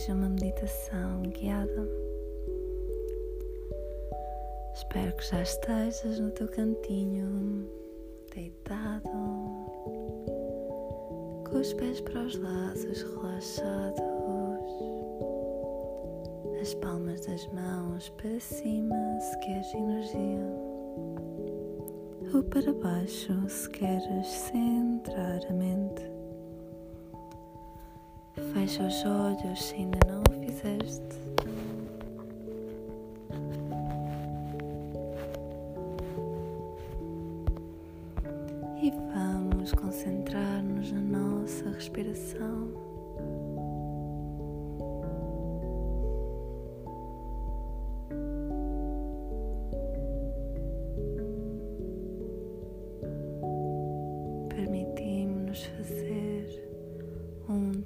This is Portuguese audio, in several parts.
bem-vindos a uma meditação guiada. Espero que já estejas no teu cantinho, deitado, com os pés para os lados, relaxados, as palmas das mãos para cima se queres energia, ou para baixo se queres centrar a mente. Fecha os olhos se ainda não o fizeste. E vamos concentrar-nos na nossa respiração.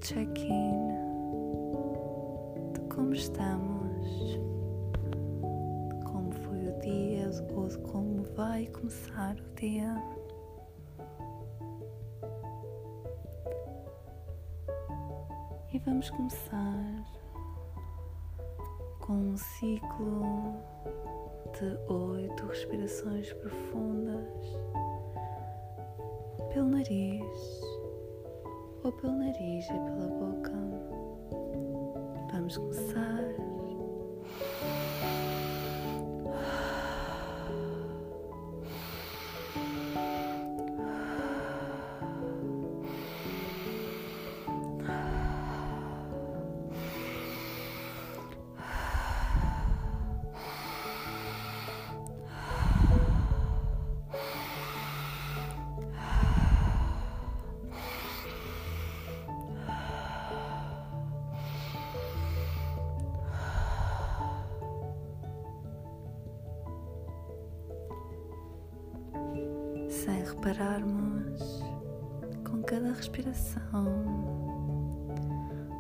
Check-in. De como estamos, de como foi o dia? Ou de como vai começar o dia. E vamos começar com um ciclo de oito respirações profundas pelo nariz ou pelo nariz e pela boca. Vamos começar. Repararmos, com cada respiração,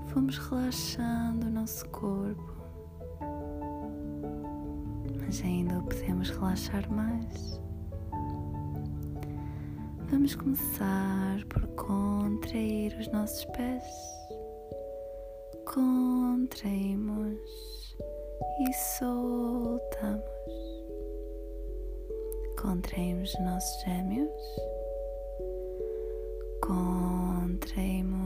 fomos relaxando o nosso corpo, mas ainda o podemos relaxar mais. Vamos começar por contrair os nossos pés. Contraímos e soltamos contraímos os nossos gêmeos, contraímos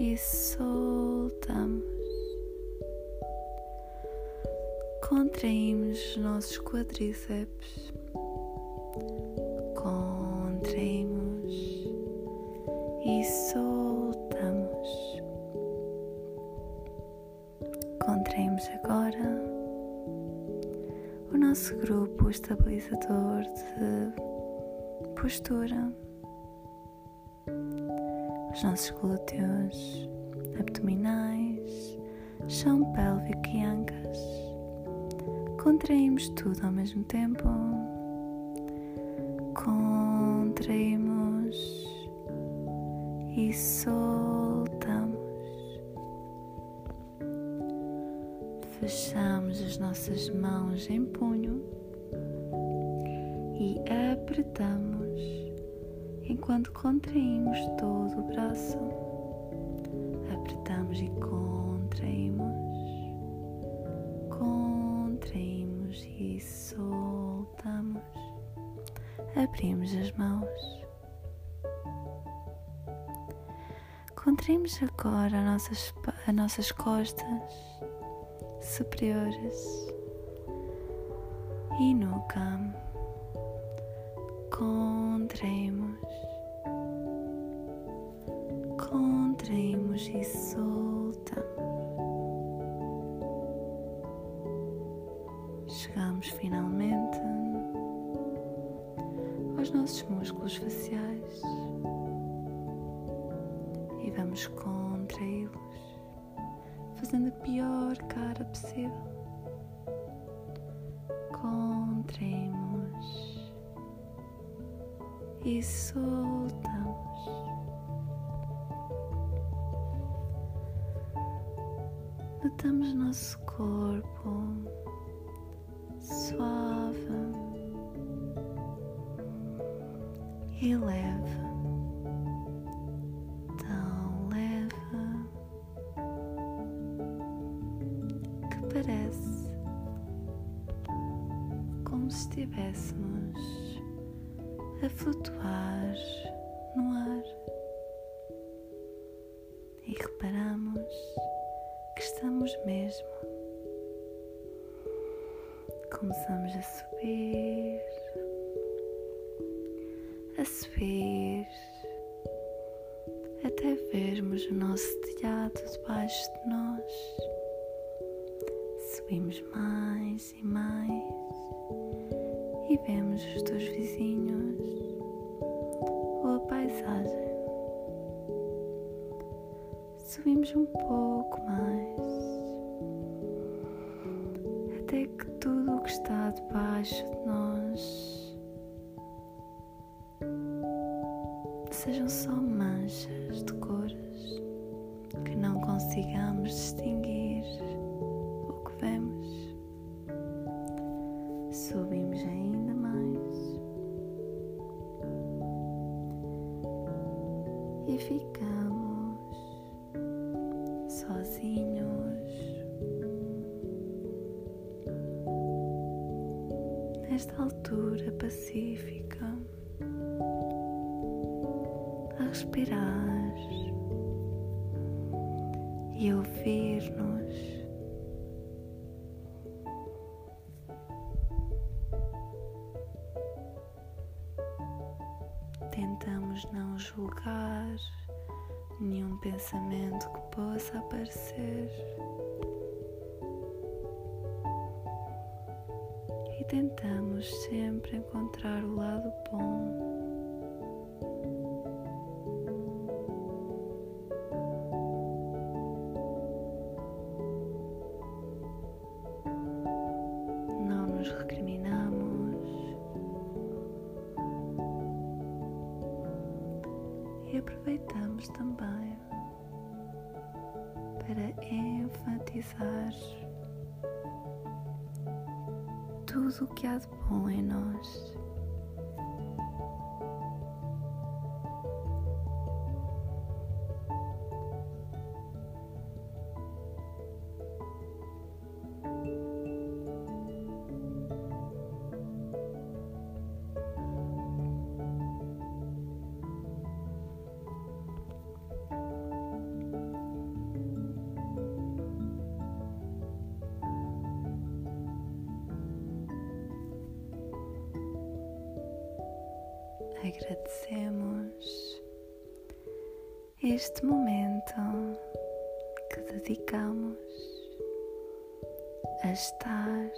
e soltamos, contraímos os nossos quadríceps, contraímos estabilizador de postura, os nossos glúteos, abdominais, chão pélvico e ancas. Contraímos tudo ao mesmo tempo. Contraímos e soltamos. fechamos as nossas mãos em punho e apertamos enquanto contraímos todo o braço. Apertamos e contraímos, contraímos e soltamos. Abrimos as mãos. Contraímos agora as nossas, as nossas costas superiores e nuca. Contraímos, contraímos e soltamos. Chegamos finalmente aos nossos músculos faciais e vamos contraí-los fazendo a pior cara possível. e soltamos. Notamos nosso corpo suave e leve. tão leve que Parece como se estivéssemos a flutuar no ar. E reparamos que estamos mesmo. Começamos a subir, a subir, até vermos o nosso telhado debaixo de nós. Subimos mais e mais e vemos os teus vizinhos ou a paisagem. Subimos um pouco mais até que tudo o que está debaixo de nós respirar e ouvir-nos. Tentamos não julgar nenhum pensamento que possa aparecer. E tentamos sempre encontrar o lado bom e aproveitamos também para enfatizar tudo o que há de bom em nós. Agradecemos este momento que dedicamos a estar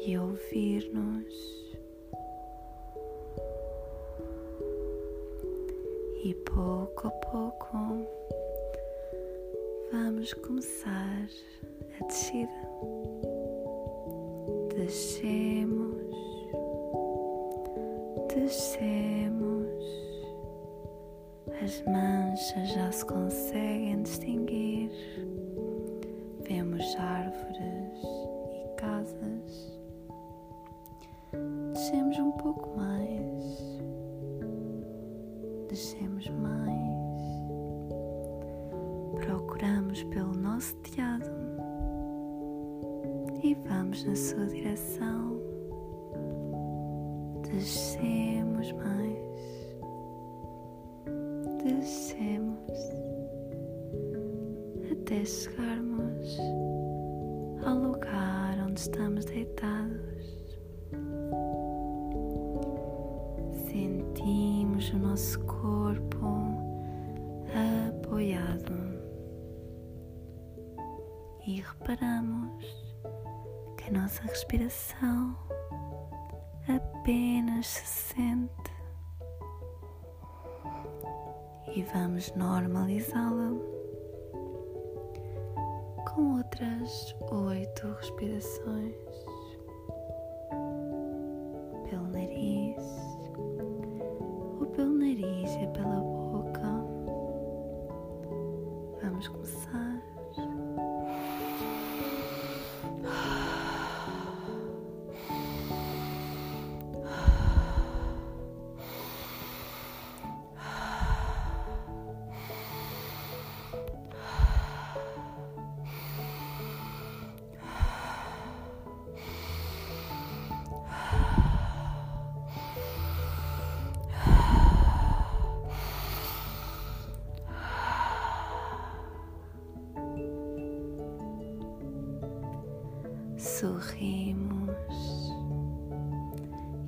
e ouvir-nos. E pouco a pouco vamos começar a descida. Descemos descemos, as manchas já se conseguem distinguir. Vemos árvores e casas. Descemos um pouco mais. Descemos mais. Procuramos pelo nosso telhado e vamos na sua direção descemos mais, descemos. Até chegarmos ao lugar onde estamos deitados. Sentimos o nosso corpo apoiado. E reparamos que a nossa respiração apenas se sente. E vamos normalizá-la com outras oito respirações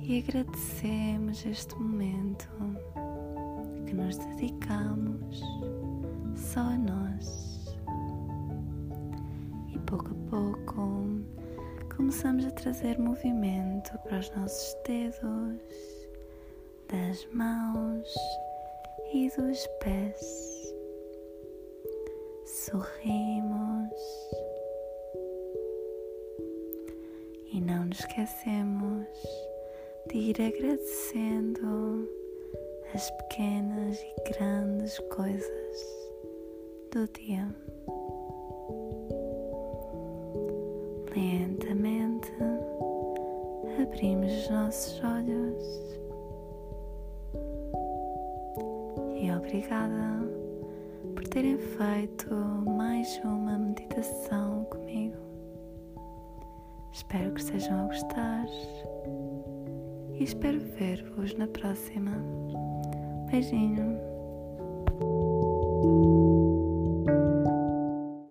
e agradecemos este momento que nos dedicamos só a nós. E pouco a pouco começamos a trazer movimento para os nossos dedos, das mãos e dos pés. Sorrimos e não nos esquecemos de ir agradecendo as pequenas e grandes coisas do dia. Lentamente abrimos os nossos olhos e obrigada por terem feito mais uma meditação comigo. Espero que estejam a gostar e espero ver-vos na próxima. Beijinho.